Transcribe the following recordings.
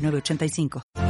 985.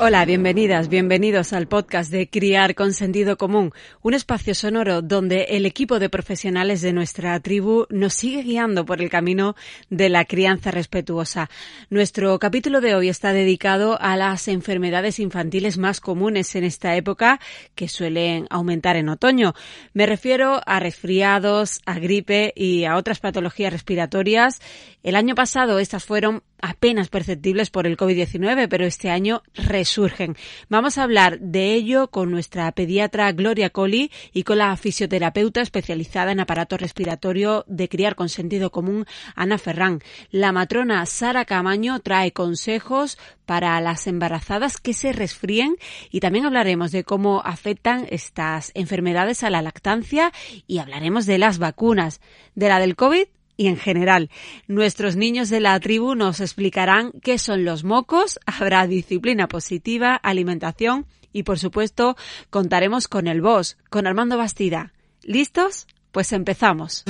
Hola, bienvenidas, bienvenidos al podcast de Criar con Sentido Común, un espacio sonoro donde el equipo de profesionales de nuestra tribu nos sigue guiando por el camino de la crianza respetuosa. Nuestro capítulo de hoy está dedicado a las enfermedades infantiles más comunes en esta época que suelen aumentar en otoño. Me refiero a resfriados, a gripe y a otras patologías respiratorias. El año pasado estas fueron apenas perceptibles por el COVID-19, pero este año resurgen. Vamos a hablar de ello con nuestra pediatra Gloria Colli y con la fisioterapeuta especializada en aparato respiratorio de criar con sentido común, Ana Ferrán. La matrona Sara Camaño trae consejos para las embarazadas que se resfríen y también hablaremos de cómo afectan estas enfermedades a la lactancia y hablaremos de las vacunas, de la del COVID y en general. Nuestros niños de la tribu nos explicarán qué son los mocos, habrá disciplina positiva, alimentación y por supuesto contaremos con el boss, con Armando Bastida. ¿Listos? Pues empezamos.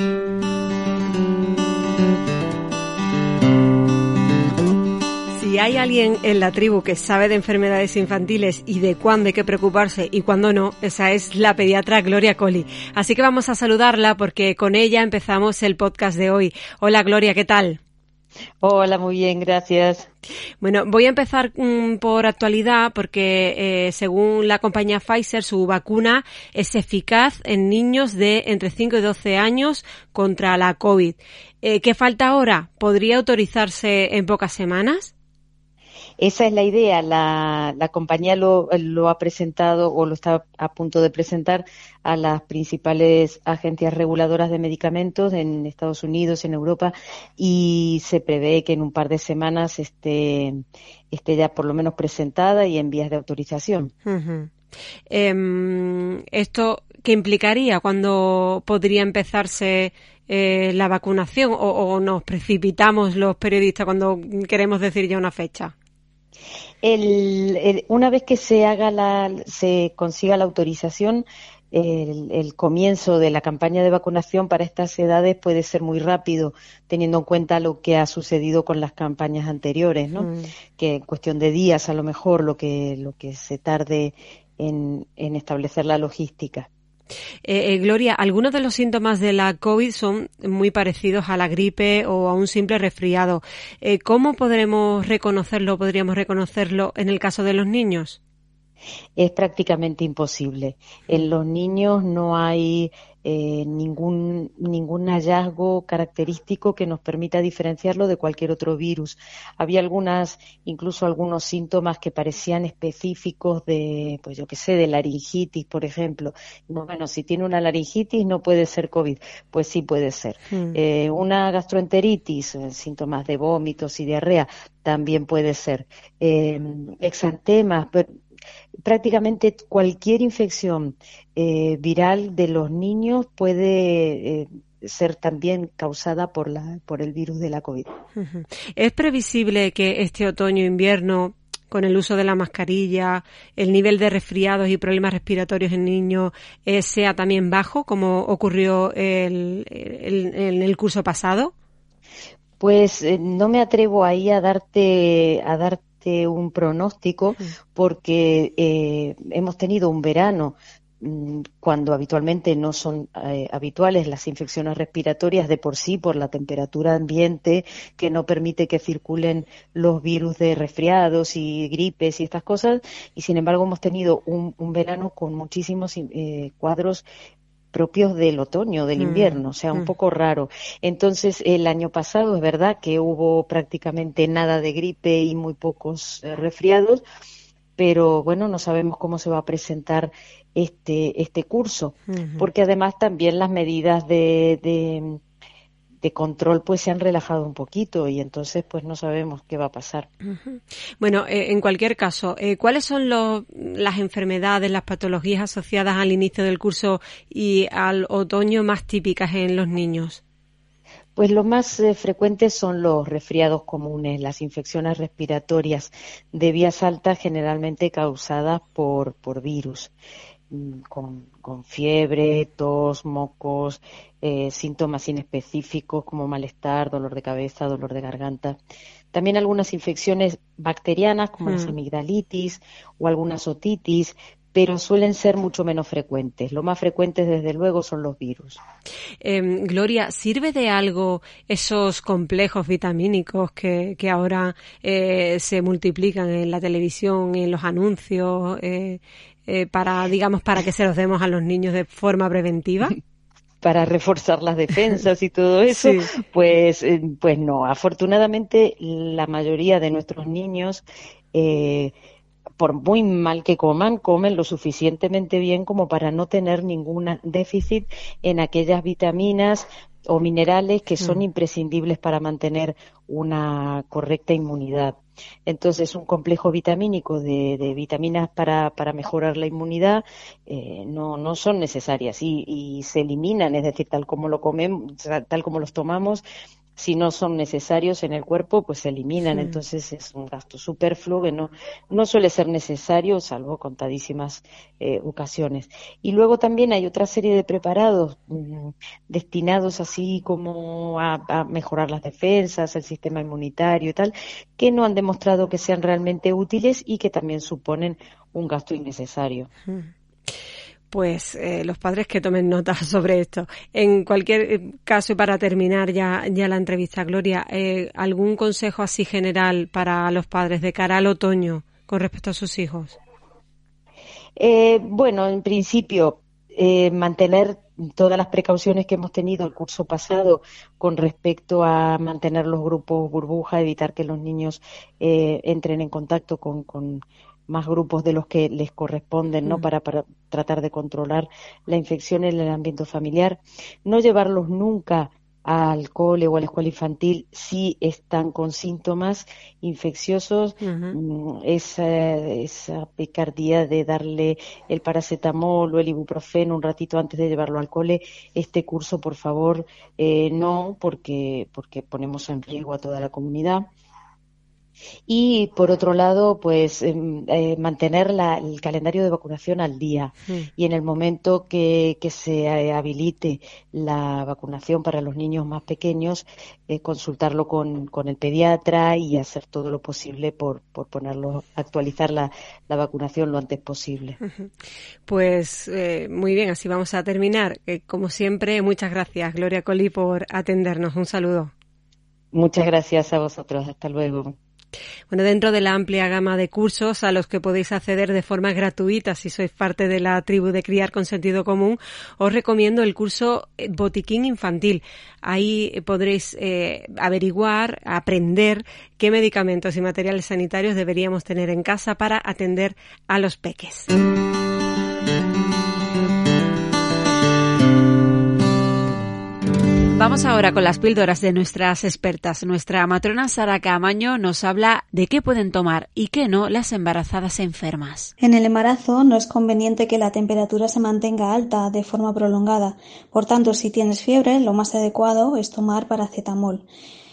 Si hay alguien en la tribu que sabe de enfermedades infantiles y de cuándo hay que preocuparse y cuándo no, esa es la pediatra Gloria Colli. Así que vamos a saludarla porque con ella empezamos el podcast de hoy. Hola Gloria, ¿qué tal? Hola, muy bien, gracias. Bueno, voy a empezar mm, por actualidad porque eh, según la compañía Pfizer su vacuna es eficaz en niños de entre 5 y 12 años contra la COVID. Eh, ¿Qué falta ahora? ¿Podría autorizarse en pocas semanas? Esa es la idea. La, compañía lo, ha presentado o lo está a punto de presentar a las principales agencias reguladoras de medicamentos en Estados Unidos, en Europa, y se prevé que en un par de semanas esté, esté ya por lo menos presentada y en vías de autorización. Em, ¿Esto qué implicaría? cuando podría empezarse eh, la vacunación o, o, nos precipitamos los periodistas cuando queremos decir ya una fecha? El, una vez que se haga la, se consiga la autorización, el, comienzo de la campaña de vacunación para estas edades puede ser muy rápido, teniendo en cuenta lo que ha sucedido con las campañas anteriores, ¿no? Mm. Que en cuestión de días, a lo mejor, lo que, lo que se tarde en establecer la logística. Eh, eh, Gloria, algunos de los síntomas de la COVID son muy parecidos a la gripe o a un simple resfriado. Eh, ¿Cómo podremos reconocerlo, podríamos reconocerlo en el caso de los niños? Es prácticamente imposible. En los niños no hay eh, ningún, ningún hallazgo característico que nos permita diferenciarlo de cualquier otro virus. Había algunas, incluso algunos síntomas que parecían específicos de, pues yo qué sé, de laringitis, por ejemplo. Bueno, si tiene una laringitis no puede ser COVID. Pues sí puede ser. Hmm. Eh, una gastroenteritis, eh, síntomas de vómitos y diarrea, también puede ser. exantemas, pero prácticamente cualquier infección eh, viral de los niños puede eh, ser también causada por, la, por el virus de la COVID. ¿Es previsible que este otoño-invierno con el uso de la mascarilla, el nivel de resfriados y problemas respiratorios en niños eh, sea también bajo, como ocurrió en el curso pasado? Pues no me atrevo ahí a darte, a darte un pronóstico porque eh, hemos tenido un verano mm, cuando habitualmente no son eh, habituales las infecciones respiratorias de por sí por la temperatura ambiente que no permite que circulen los virus de resfriados y gripes y estas cosas. Y sin embargo hemos tenido un, verano con muchísimos eh, cuadros propios del otoño, del mm, invierno, o sea, un mm. poco raro. Entonces, el año pasado es verdad que hubo prácticamente nada de gripe y muy pocos eh, resfriados, pero bueno, no sabemos cómo se va a presentar este, este curso, porque además también las medidas de, de, control pues se han relajado un poquito y entonces pues no sabemos qué va a pasar. Bueno, eh, en cualquier caso, eh, ¿cuáles son las enfermedades, las patologías asociadas al inicio del curso y al otoño más típicas en los niños? Pues lo más eh, frecuentes son los resfriados comunes, las infecciones respiratorias de vías altas generalmente causadas por, por virus, mm, con, fiebre, tos, mocos, eh, síntomas inespecíficos como malestar, dolor de cabeza, dolor de garganta. También algunas infecciones bacterianas como la mm. amigdalitis o algunas otitis, pero suelen ser mucho menos frecuentes. Lo más frecuentes, desde luego, son los virus. Em, Gloria, ¿sirve de algo esos complejos vitamínicos que, que ahora eh, se multiplican en la televisión, en los anuncios, eh, eh, para, digamos, para que se los demos a los niños de forma preventiva? para reforzar las defensas y todo eso, pues, pues no. Afortunadamente, la mayoría de nuestros niños eh, por muy mal que coman, comen lo suficientemente bien como para no tener ningún déficit en aquellas vitaminas o minerales que son mm. imprescindibles para mantener una correcta inmunidad. Entonces, un complejo vitamínico de, vitaminas para, para, mejorar la inmunidad eh, no, no son necesarias y, y, se eliminan, es decir, tal como lo comemos, tal como los tomamos, si no son necesarios en el cuerpo, pues se eliminan. Entonces es un gasto superfluo que no, no suele ser necesario, salvo contadísimas eh, ocasiones. Y luego también hay otra serie de preparados mm, destinados así como a, mejorar las defensas, el sistema inmunitario y tal, que no han demostrado que sean realmente útiles y que también suponen un gasto innecesario pues eh, los padres que tomen nota sobre esto. En cualquier eh, caso, para terminar ya, ya la entrevista, Gloria, eh, ¿algún consejo así general para los padres de cara al otoño con respecto a sus hijos? bueno, en principio, mantener todas las precauciones que hemos tenido el curso pasado con respecto a mantener los grupos burbuja, evitar que los niños entren en contacto con, con más grupos de los que les corresponden, ¿no? Para, para, tratar de controlar la infección en el ambiente familiar. No llevarlos nunca al cole o a la escuela infantil si están con síntomas infecciosos, mm, esa, picardía de darle el paracetamol o el ibuprofeno un ratito antes de llevarlo al cole, este curso, por favor, eh, no, porque, porque ponemos en riesgo a toda la comunidad. Y por otro lado, pues em, eh, mantener el calendario de vacunación al día. Mm. Y en el momento que, se eh, habilite la vacunación para los niños más pequeños, eh, consultarlo con, el pediatra y hacer todo lo posible por, por ponerlo, actualizar la, la vacunación lo antes posible. Pues muy bien, así vamos a terminar. como siempre, muchas gracias, Gloria Coli, por atendernos. Un saludo. Muchas gracias a vosotros. Hasta luego. Bueno, dentro de la amplia gama de cursos a los que podéis acceder de forma gratuita si sois parte de la tribu de Criar con Sentido Común, os recomiendo el curso eh, Botiquín Infantil. Ahí podréis eh, averiguar, aprender qué medicamentos y materiales sanitarios deberíamos tener en casa para atender a los peques. Vamos ahora con las píldoras de nuestras expertas. Nuestra matrona Sara Camaño nos habla de qué pueden tomar y qué no las embarazadas enfermas. En el embarazo no es conveniente que la temperatura se mantenga alta de forma prolongada. Por tanto, si tienes fiebre, lo más adecuado es tomar paracetamol.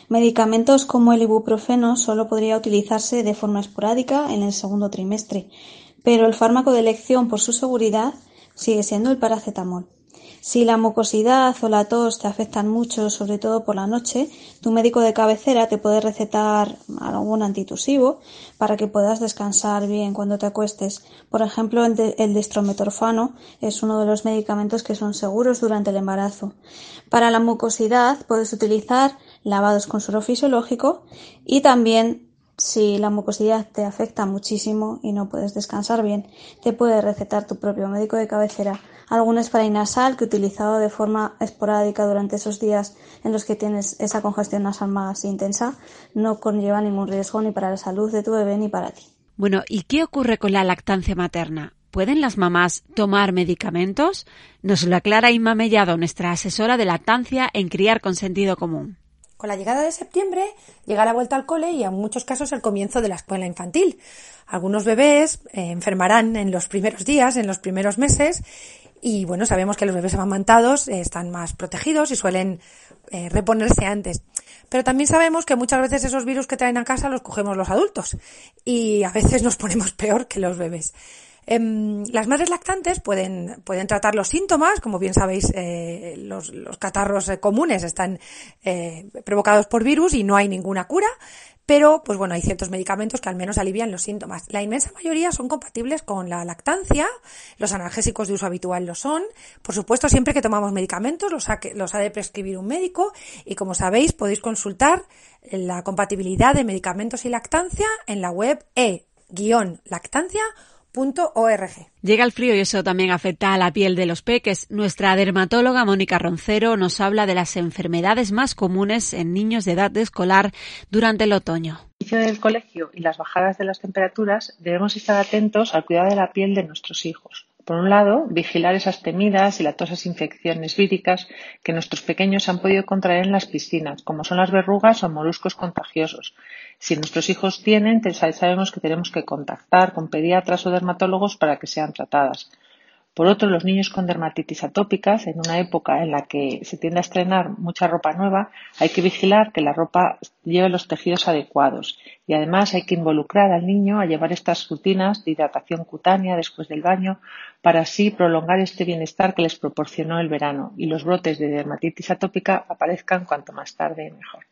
Medicamentos como el ibuprofeno solo podría utilizarse de forma esporádica en el segundo trimestre, pero el fármaco de elección por su seguridad sigue siendo el paracetamol. Si la mucosidad o la tos te afectan mucho, sobre todo por la noche, tu médico de cabecera te puede recetar algún antitusivo para que puedas descansar bien cuando te acuestes. Por ejemplo, el destrometorfano es uno de los medicamentos que son seguros durante el embarazo. Para la mucosidad puedes utilizar lavados con suero fisiológico y también si la mucosidad te afecta muchísimo y no puedes descansar bien, te puede recetar tu propio médico de cabecera algún spray nasal que utilizado de forma esporádica durante esos días en los que tienes esa congestión nasal más intensa no conlleva ningún riesgo ni para la salud de tu bebé ni para ti. Bueno, ¿y qué ocurre con la lactancia materna? ¿Pueden las mamás tomar medicamentos? Nos lo aclara Inma Mellado, nuestra asesora de lactancia en criar con sentido común. Con la llegada de septiembre llega la vuelta al cole y en muchos casos el comienzo de la escuela infantil. Algunos bebés eh, enfermarán en los primeros días, en los primeros meses y bueno, sabemos que los bebés amamantados eh, están más protegidos y suelen eh, reponerse antes. Pero también sabemos que muchas veces esos virus que traen a casa los cogemos los adultos y a veces nos ponemos peor que los bebés. Em, las madres lactantes pueden, pueden tratar los síntomas, como bien sabéis, eh, los, los, catarros eh, comunes están eh, provocados por virus y no hay ninguna cura, pero pues bueno, hay ciertos medicamentos que al menos alivian los síntomas. La inmensa mayoría son compatibles con la lactancia, los analgésicos de uso habitual lo son, por supuesto siempre que tomamos medicamentos los ha, los ha de prescribir un médico y como sabéis podéis consultar la compatibilidad de medicamentos y lactancia en la web e-lactancia Llega el frío y eso también afecta a la piel de los peques. Nuestra dermatóloga Mónica Roncero nos habla de las enfermedades más comunes en niños de edad de escolar durante el otoño. inicio del colegio y las bajadas de las temperaturas debemos estar atentos al cuidado de la piel de nuestros hijos. Por un lado, vigilar esas temidas y latosas infecciones víricas que nuestros pequeños han podido contraer en las piscinas, como son las verrugas o moluscos contagiosos. Si nuestros hijos tienen, sabemos que tenemos que contactar con pediatras o dermatólogos para que sean tratadas. Por otro, los niños con dermatitis atópicas, en una época en la que se tiende a estrenar mucha ropa nueva, hay que vigilar que la ropa lleve los tejidos adecuados y además hay que involucrar al niño a llevar estas rutinas de hidratación cutánea después del baño para así prolongar este bienestar que les proporcionó el verano y los brotes de dermatitis atópica aparezcan cuanto más tarde mejor.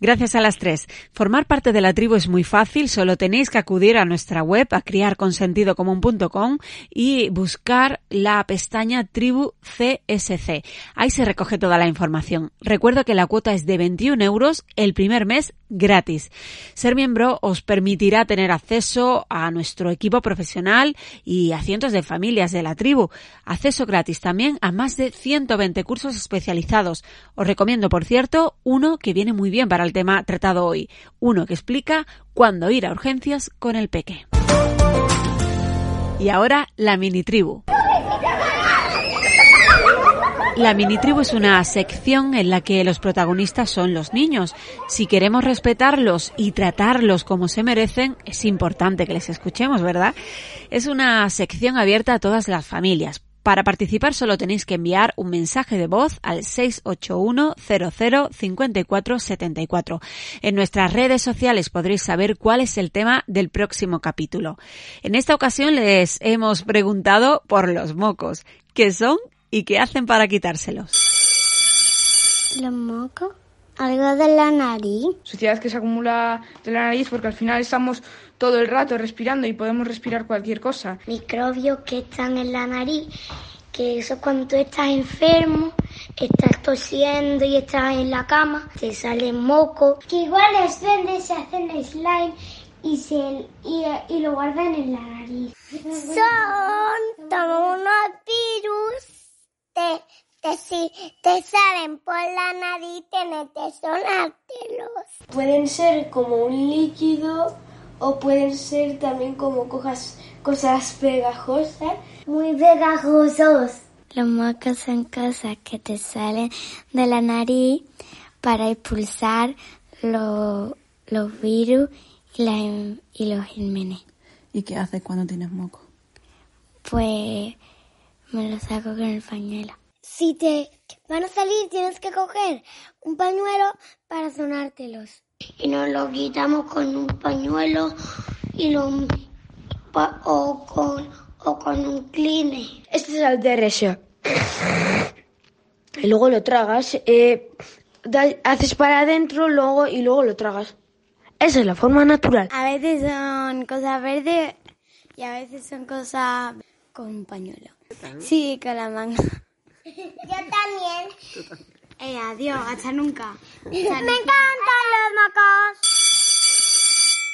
Gracias a las tres. Formar parte de la tribu es muy fácil, solo tenéis que acudir a nuestra web a criarconsentidocomún.com y buscar la pestaña tribu CSC. Ahí se recoge toda la información. Recuerdo que la cuota es de 21 euros el primer mes gratis. Ser miembro os permitirá tener acceso a nuestro equipo profesional y a cientos de familias de la tribu. Acceso gratis también a más de 120 cursos especializados. Os recomiendo, por cierto, uno que viene muy bien para el tema tratado hoy. Uno que explica cuándo ir a urgencias con el peque. Y ahora la mini tribu. La mini tribu es una sección en la que los protagonistas son los niños. Si queremos respetarlos y tratarlos como se merecen, es importante que les escuchemos, ¿verdad? Es una sección abierta a todas las familias. Para participar solo tenéis que enviar un mensaje de voz al 681-005474. En nuestras redes sociales podréis saber cuál es el tema del próximo capítulo. En esta ocasión les hemos preguntado por los mocos. ¿Qué son y qué hacen para quitárselos? Los mocos. Algo de la nariz. Suciedad que se acumula de la nariz porque al final estamos todo el rato respirando y podemos respirar cualquier cosa. Microbios que están en la nariz, que eso cuando tú estás enfermo, estás tosiendo y estás en la cama, te salen mocos. Que igual es donde se hacen slime y, se, y, y lo guardan en la nariz. Son como unos virus te, te, si te salen por la nariz, tienes que sonártelos. Pueden ser como un líquido o pueden ser también como cojas, cosas pegajosas. Muy pegajosos. Los mocos son cosas que te salen de la nariz para expulsar los, los virus y, la, y los gérmenes. ¿Y qué haces cuando tienes moco? Pues me lo saco con el pañuelo. Si te van a salir, tienes que coger un pañuelo para sonártelos. Y nos lo quitamos con un pañuelo y lo, o, con, o con un cleaner. Este es el DRS. Y luego lo tragas. Eh, haces para adentro luego y luego lo tragas. Esa es la forma natural. A veces son cosas verdes y a veces son cosas con un pañuelo. Sí, con la manga. Yo también. Eh, adiós, hasta nunca. Me encantan los mocos.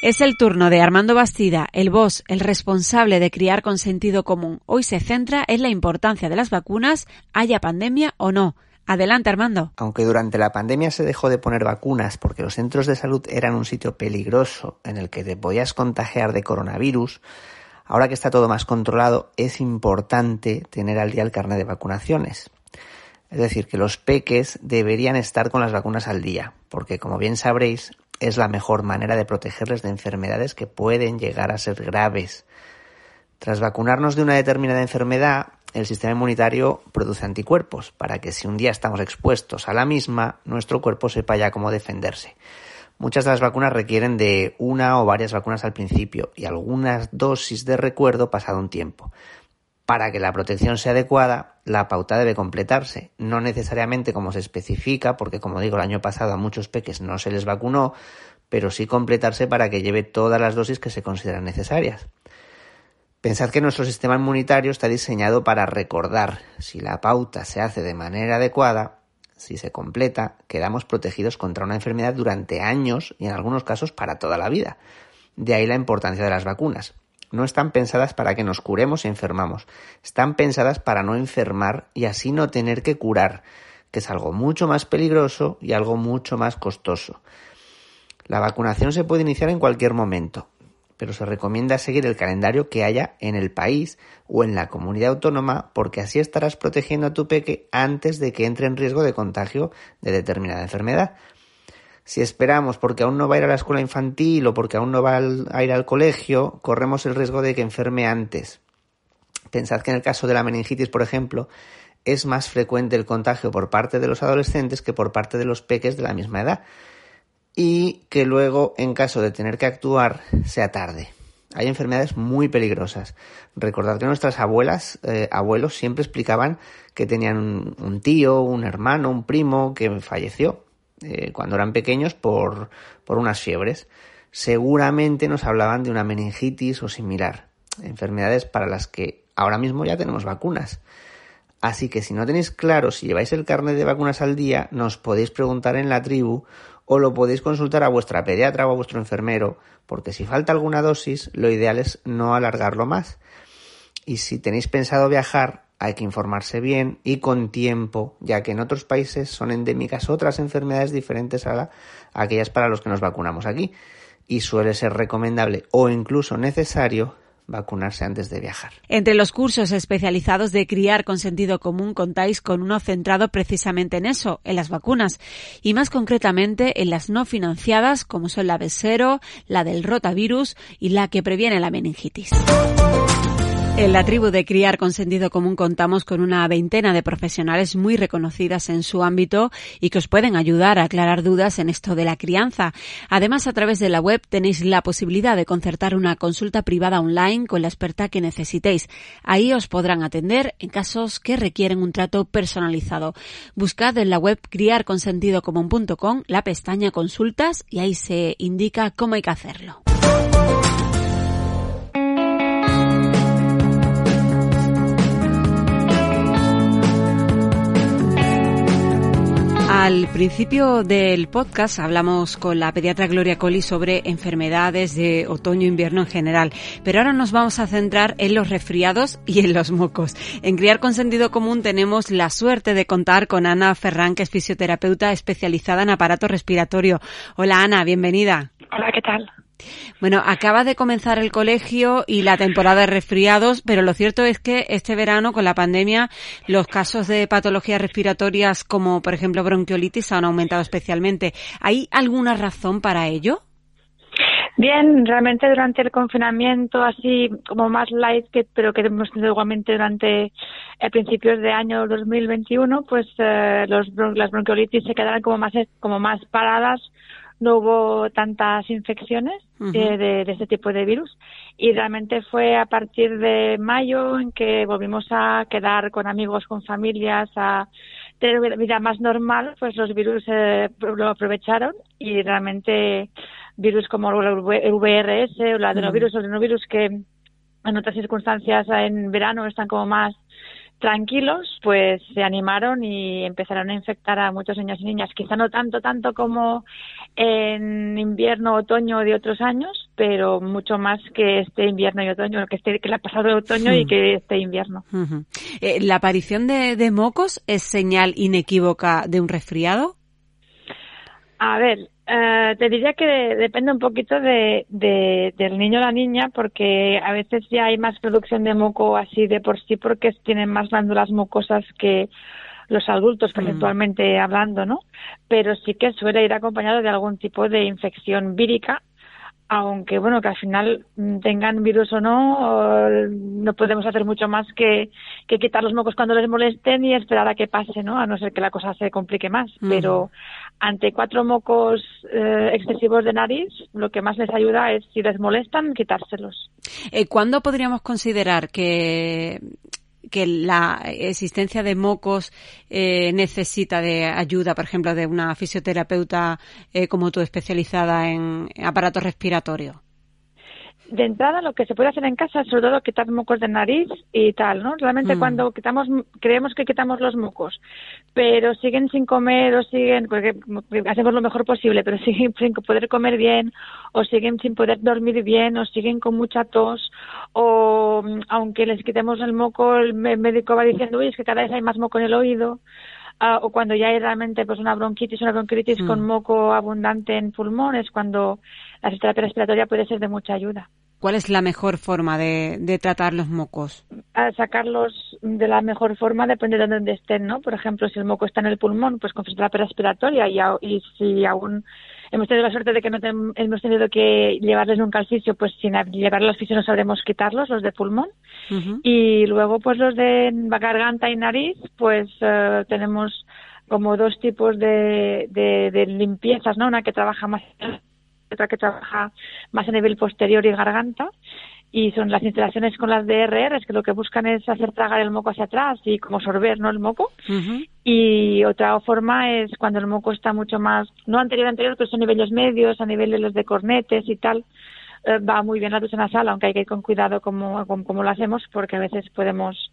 Es el turno de Armando Bastida, el boss, el responsable de criar con sentido común. Hoy se centra en la importancia de las vacunas, haya pandemia o no. Adelante, Armando. Aunque durante la pandemia se dejó de poner vacunas porque los centros de salud eran un sitio peligroso en el que te podías contagiar de coronavirus, ahora que está todo más controlado, es importante tener al día el carnet de vacunaciones. Es decir, que los peques deberían estar con las vacunas al día, porque como bien sabréis, es la mejor manera de protegerles de enfermedades que pueden llegar a ser graves. Tras vacunarnos de una determinada enfermedad, el sistema inmunitario produce anticuerpos para que si un día estamos expuestos a la misma, nuestro cuerpo sepa ya cómo defenderse. Muchas de las vacunas requieren de una o varias vacunas al principio y algunas dosis de recuerdo pasado un tiempo. Para que la protección sea adecuada, la pauta debe completarse, no necesariamente como se especifica, porque como digo, el año pasado a muchos peques no se les vacunó, pero sí completarse para que lleve todas las dosis que se consideran necesarias. Pensad que nuestro sistema inmunitario está diseñado para recordar. Si la pauta se hace de manera adecuada, si se completa, quedamos protegidos contra una enfermedad durante años y en algunos casos para toda la vida. De ahí la importancia de las vacunas no están pensadas para que nos curemos y enfermamos, están pensadas para no enfermar y así no tener que curar, que es algo mucho más peligroso y algo mucho más costoso. La vacunación se puede iniciar en cualquier momento, pero se recomienda seguir el calendario que haya en el país o en la comunidad autónoma porque así estarás protegiendo a tu peque antes de que entre en riesgo de contagio de determinada enfermedad. Si esperamos porque aún no va a ir a la escuela infantil o porque aún no va a ir al colegio, corremos el riesgo de que enferme antes. Pensad que en el caso de la meningitis, por ejemplo, es más frecuente el contagio por parte de los adolescentes que por parte de los peques de la misma edad. Y que luego, en caso de tener que actuar, sea tarde. Hay enfermedades muy peligrosas. Recordad que nuestras abuelas, eh, abuelos siempre explicaban que tenían un tío, un hermano, un primo que falleció eh, cuando eran pequeños por, por unas fiebres. Seguramente nos hablaban de una meningitis o similar, enfermedades para las que ahora mismo ya tenemos vacunas. Así que si no tenéis claro si lleváis el carnet de vacunas al día, nos podéis preguntar en la tribu o lo podéis consultar a vuestra pediatra o a vuestro enfermero, porque si falta alguna dosis, lo ideal es no alargarlo más. Y si tenéis pensado viajar, hay que informarse bien y con tiempo, ya que en otros países son endémicas otras enfermedades diferentes a, aquellas para los que nos vacunamos aquí y suele ser recomendable o incluso necesario vacunarse antes de viajar. Entre los cursos especializados de criar con sentido común contáis con uno centrado precisamente en eso, en las vacunas, y más concretamente en las no financiadas como son la de cero, la del rotavirus y la que previene la meningitis. En la tribu de Criar con Sentido Común contamos con una veintena de profesionales muy reconocidas en su ámbito y que os pueden ayudar a aclarar dudas en esto de la crianza. Además, a través de la web tenéis la posibilidad de concertar una consulta privada online con la experta que necesitéis. Ahí os podrán atender en casos que requieren un trato personalizado. Buscad en la web criarconsentidocomún.com la pestaña consultas y ahí se indica cómo hay que hacerlo. Al principio del podcast hablamos con la pediatra Gloria Colli sobre enfermedades de otoño-invierno en general, pero ahora nos vamos a centrar en los resfriados y en los mocos. En Criar con Sentido Común tenemos la suerte de contar con Ana Ferrán, que es fisioterapeuta especializada en aparato respiratorio. Hola Ana, bienvenida. Hola, ¿qué tal? Bueno, acaba de comenzar el colegio y la temporada de resfriados, pero lo cierto es que este verano, con la pandemia, los casos de patologías respiratorias, como por ejemplo bronquiolitis, han aumentado especialmente. ¿Hay alguna razón para ello? Bien, realmente durante el confinamiento, así como más light, que, pero que hemos tenido igualmente durante el principios de año 2021, pues eh, los, las bronquiolitis se quedaron como más, como más paradas no hubo tantas infecciones de, de, este tipo de virus. Y realmente fue a partir de mayo en que volvimos a quedar con amigos, con familias, a tener vida más normal, pues los virus eh, lo aprovecharon y realmente virus como el VRS o el adenovirus el adenovirus que en otras circunstancias en verano están como más tranquilos, pues se animaron y empezaron a infectar a muchos niños y niñas. Quizá no tanto, tanto como en invierno, otoño de otros años, pero mucho más que este invierno y otoño, que, este, que le ha pasado el otoño y hmm. que este invierno. Eh, ¿La aparición de, de mocos es señal inequívoca de un resfriado? A ver, eh, te diría que depende un poquito de, del niño o la niña, porque a veces ya hay más producción de moco así de por sí, porque tienen más glándulas mucosas que los adultos, mm. hablando, ¿no? Pero sí que suele ir acompañado de algún tipo de infección vírica aunque bueno, que al final mm, tengan virus o no, no podemos hacer mucho más que, que, quitar los mocos cuando les molesten y esperar a que pase, ¿no? A no ser que la cosa se complique más. Pero ante cuatro mocos eh, excesivos de nariz, lo que más les ayuda es, si les molestan, quitárselos. Eh, ¿Cuándo podríamos considerar que que la existencia de mocos eh, necesita de ayuda, por ejemplo, de una fisioterapeuta eh, como tú especializada en aparatos respiratorios? De entrada lo que se puede hacer en casa es sobre todo quitar mocos de nariz y tal, ¿no? Realmente mm. cuando quitamos, creemos que quitamos los mocos, pero siguen sin comer o siguen, porque hacemos lo mejor posible, pero siguen sin poder comer bien o siguen sin poder dormir bien o siguen con mucha tos o aunque les quitemos el moco, el médico va diciendo, uy, es que cada vez hay más moco en el oído. Ah, o cuando ya hay realmente pues una bronquitis, una bronquitis con mm. moco abundante en pulmones, cuando la terapia respiratoria puede ser de mucha ayuda. ¿Cuál es la mejor forma de, tratar los mocos? A sacarlos de la mejor forma depende de dónde estén, ¿no? Por ejemplo, si el moco está en el pulmón, pues con terapia respiratoria y, y si aún hemos tenido la suerte de que no hemos tenido que llevarles un calcicio, pues sin llevarlos al fisio no sabremos quitarlos, los de pulmón. Y luego, pues los de garganta y nariz, pues eh, tenemos como dos tipos de, de, limpiezas, ¿no? Una que trabaja más otra que trabaja más a nivel posterior y garganta y son las instalaciones con las DRR que lo que buscan es hacer tragar el moco hacia atrás y como sorber no el moco. Y otra forma es cuando el moco está mucho más no anterior anterior pero son niveles medios a nivel de los de cornetes y tal eh, va muy bien la ducha nasal, aunque hay que ir con cuidado como, como, lo hacemos, porque a veces podemos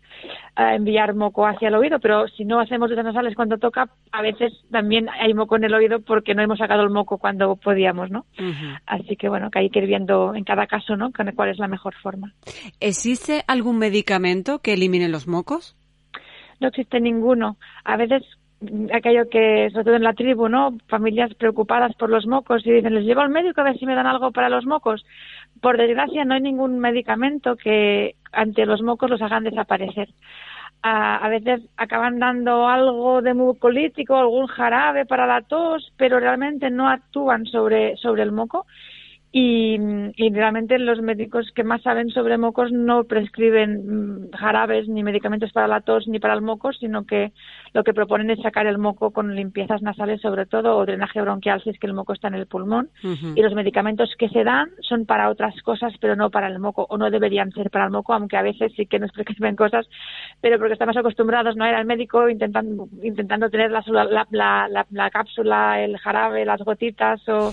eh, enviar moco hacia el oído, pero si no hacemos duchas nasales cuando toca, a veces también hay moco en el oído porque no hemos sacado el moco cuando podíamos, ¿no? Así que bueno, que hay que ir viendo en cada caso, ¿no? Cuál es la mejor forma. ¿Existe algún medicamento que elimine los mocos? No existe ninguno. A veces aquello que, sobre todo en la tribu, ¿no? Familias preocupadas por los mocos y dicen, les llevo al médico a ver si me dan algo para los mocos. Por desgracia, no hay ningún medicamento que ante los mocos los hagan desaparecer. A, veces acaban dando algo de mucolítico, algún jarabe para la tos, pero realmente no actúan sobre, sobre el moco y, realmente los médicos que más saben sobre mocos no prescriben mm, jarabes ni medicamentos para la tos ni para el moco, sino que lo que proponen es sacar el moco con limpiezas nasales sobre todo o drenaje bronquial si es que el moco está en el pulmón. Y los medicamentos que se dan son para otras cosas pero no para el moco o no deberían ser para el moco aunque a veces sí que nos prescriben cosas pero porque estamos acostumbrados no a ir al médico intentando intentando tener la, la, la, cápsula el jarabe las gotitas o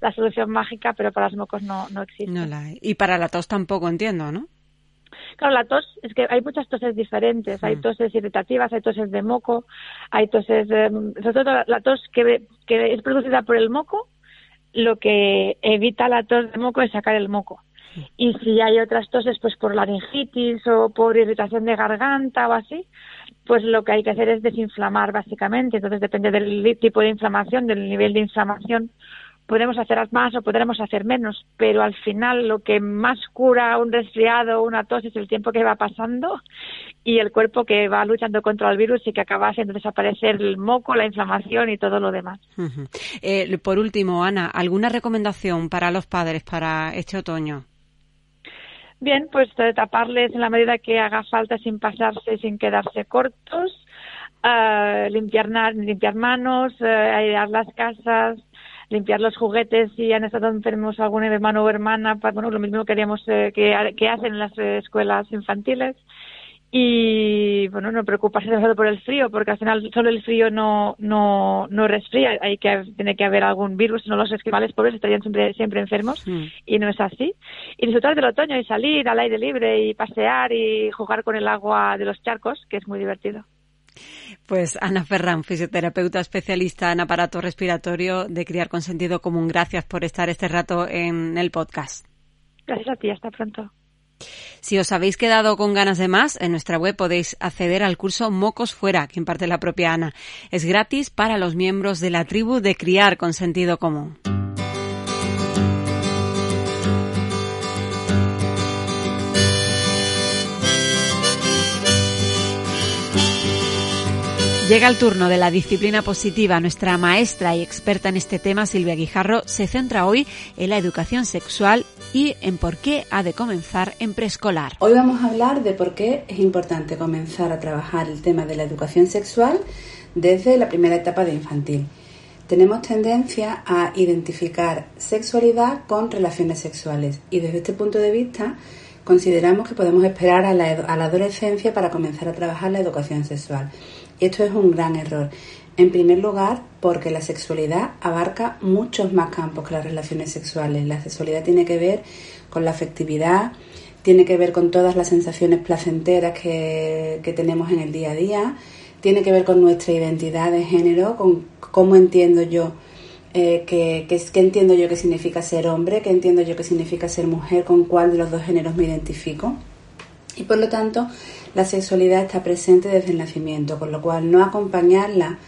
la solución mágica, pero para los mocos no, no existe. No la hay. Y para la tos tampoco entiendo, ¿no? Claro, la tos, es que hay muchas toses diferentes. Hay mm. toses irritativas, hay toses de moco, hay toses, de, sobre todo la, tos que, que es producida por el moco, lo que evita la tos de moco es sacar el moco. Y si hay otras toses, pues por laringitis o por irritación de garganta o así, pues lo que hay que hacer es desinflamar básicamente. Entonces depende del tipo de inflamación, del nivel de inflamación, podemos hacer más o podremos hacer menos, pero al final lo que más cura un resfriado o una tos es el tiempo que va pasando y el cuerpo que va luchando contra el virus y que acaba haciendo desaparecer el moco, la inflamación y todo lo demás. Eh, por último, Ana, ¿alguna recomendación para los padres para este otoño? Bien, pues taparles en la medida que haga falta sin pasarse, sin quedarse cortos, uh, limpiar, limpiar manos, uh, airear las casas, limpiar los juguetes si han estado enfermos algún hermano o hermana, bueno, lo mismo queríamos eh, que, que, hacen en las escuelas infantiles. Y bueno, no preocuparse demasiado por el frío, porque al final solo el frío no, no, no resfría, hay que, tiene que haber algún virus, si no los esquimales pobres estarían siempre, siempre enfermos, y no es así. Y disfrutar del otoño y salir al aire libre y pasear y jugar con el agua de los charcos, que es muy divertido. Pues Ana Ferran, fisioterapeuta especialista en aparato respiratorio de Criar con Sentido Común. Gracias por estar este rato en el podcast. Gracias a ti, hasta pronto. Si os habéis quedado con ganas de más, en nuestra web podéis acceder al curso Mocos Fuera, que imparte la propia Ana. Es gratis para los miembros de la tribu de Criar con Sentido Común. Llega el turno de la disciplina positiva. Nuestra maestra y experta en este tema, Silvia Guijarro, se centra hoy en la educación sexual y en por qué ha de comenzar en preescolar. Hoy vamos a hablar de por qué es importante comenzar a trabajar el tema de la educación sexual desde la primera etapa de infantil. Tenemos tendencia a identificar sexualidad con relaciones sexuales y desde este punto de vista consideramos que podemos esperar a la, a la adolescencia para comenzar a trabajar la educación sexual. Y esto es un gran error. En primer lugar, porque la sexualidad abarca muchos más campos que las relaciones sexuales. La sexualidad tiene que ver con la afectividad, tiene que ver con todas las sensaciones placenteras que, tenemos en el día a día, tiene que ver con nuestra identidad de género, con cómo entiendo yo eh, qué entiendo yo que significa ser hombre, qué entiendo yo que significa ser mujer, con cuál de los dos géneros me identifico. Y por lo tanto, la sexualidad está presente desde el nacimiento, con lo cual no acompañarla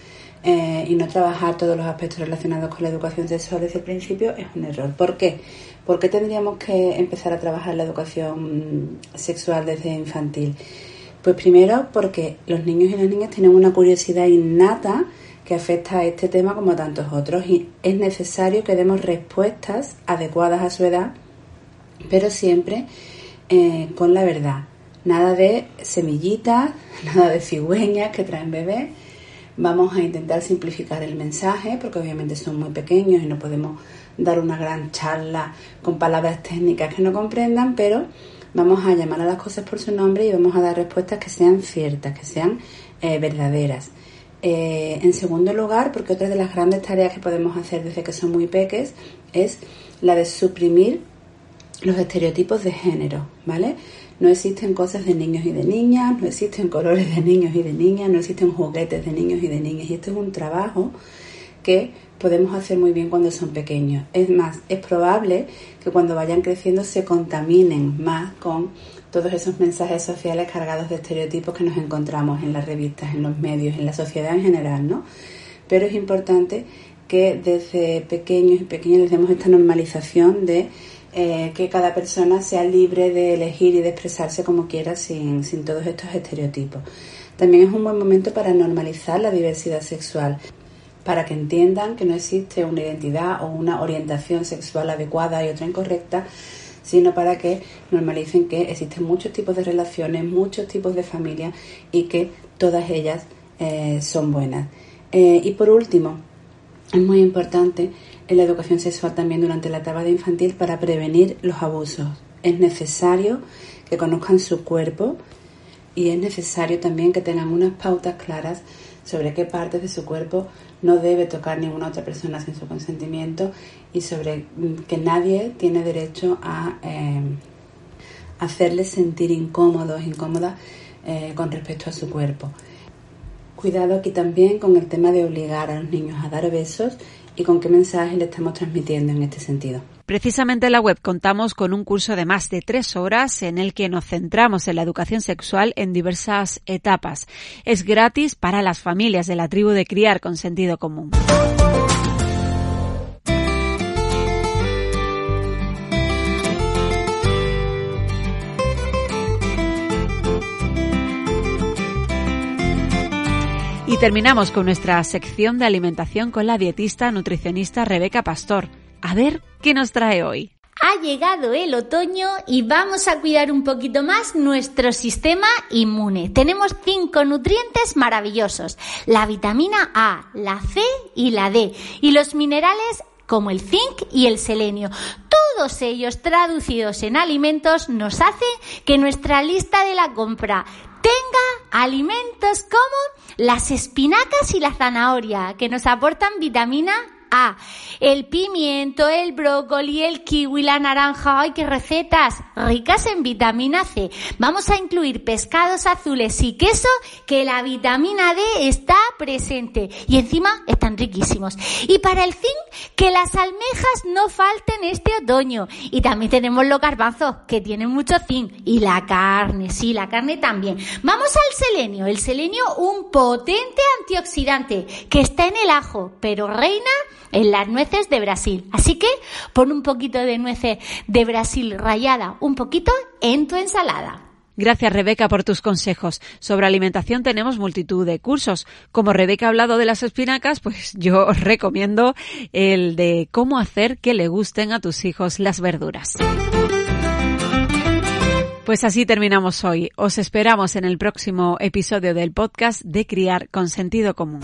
eh, y no trabajar todos los aspectos relacionados con la educación sexual desde el principio es un error. ¿Por qué? ¿Por qué tendríamos que empezar a trabajar la educación sexual desde infantil? Pues primero porque los niños y las niñas tienen una curiosidad innata que afecta a este tema como a tantos otros y es necesario que demos respuestas adecuadas a su edad, pero siempre eh, con la verdad Nada de semillitas, nada de cigüeñas que traen bebés. Vamos a intentar simplificar el mensaje porque obviamente son muy pequeños y no podemos dar una gran charla con palabras técnicas que no comprendan, pero vamos a llamar a las cosas por su nombre y vamos a dar respuestas que sean ciertas, que sean eh, verdaderas. Eh, en segundo lugar, porque otra de las grandes tareas que podemos hacer desde que son muy peques es la de suprimir los estereotipos de género, ¿vale? No existen cosas de niños y de niñas, no existen colores de niños y de niñas, no existen juguetes de niños y de niñas. Y esto es un trabajo que podemos hacer muy bien cuando son pequeños. Es más, es probable que cuando vayan creciendo se contaminen más con todos esos mensajes sociales cargados de estereotipos que nos encontramos en las revistas, en los medios, en la sociedad en general, ¿no? Pero es importante que desde pequeños y pequeñas les demos esta normalización de eh, que cada persona sea libre de elegir y de expresarse como quiera sin, sin todos estos estereotipos. También es un buen momento para normalizar la diversidad sexual, para que entiendan que no existe una identidad o una orientación sexual adecuada y otra incorrecta, sino para que normalicen que existen muchos tipos de relaciones, muchos tipos de familias y que todas ellas eh, son buenas. Eh, y por último, es muy importante en la educación sexual también durante la etapa de infantil para prevenir los abusos. Es necesario que conozcan su cuerpo y es necesario también que tengan unas pautas claras sobre qué partes de su cuerpo no debe tocar ninguna otra persona sin su consentimiento y sobre que nadie tiene derecho a eh, hacerles sentir incómodos, incómodas eh, con respecto a su cuerpo. Cuidado aquí también con el tema de obligar a los niños a dar besos y con qué mensaje le estamos transmitiendo en este sentido. Precisamente en la web contamos con un curso de más de tres horas en el que nos centramos en la educación sexual en diversas etapas. Es gratis para las familias de la tribu de criar con sentido común. Y terminamos con nuestra sección de alimentación con la dietista nutricionista Rebeca Pastor. A ver qué nos trae hoy. Ha llegado el otoño y vamos a cuidar un poquito más nuestro sistema inmune. Tenemos cinco nutrientes maravillosos. La vitamina A, la C y la D. Y los minerales como el zinc y el selenio. Todos ellos traducidos en alimentos nos hacen que nuestra lista de la compra tenga alimentos como las espinacas y la zanahoria, que nos aportan vitamina El pimiento, el brócoli, el kiwi, la naranja. ¡Ay, qué recetas! Ricas en vitamina C. Vamos a incluir pescados azules y queso, que la vitamina D está presente. Y encima están riquísimos. Y para el zinc, que las almejas no falten este otoño. Y también tenemos los garbanzos, que tienen mucho zinc. Y la carne, sí, la carne también. Vamos al selenio. El selenio, un potente antioxidante, que está en el ajo, pero reina en las nueces de Brasil. Así que pon un poquito de nueces de Brasil rayada, un poquito en tu ensalada. Gracias Rebeca por tus consejos. Sobre alimentación tenemos multitud de cursos. Como Rebeca ha hablado de las espinacas, pues yo os recomiendo el de cómo hacer que le gusten a tus hijos las verduras. Pues así terminamos hoy. Os esperamos en el próximo episodio del podcast de Criar con Sentido Común.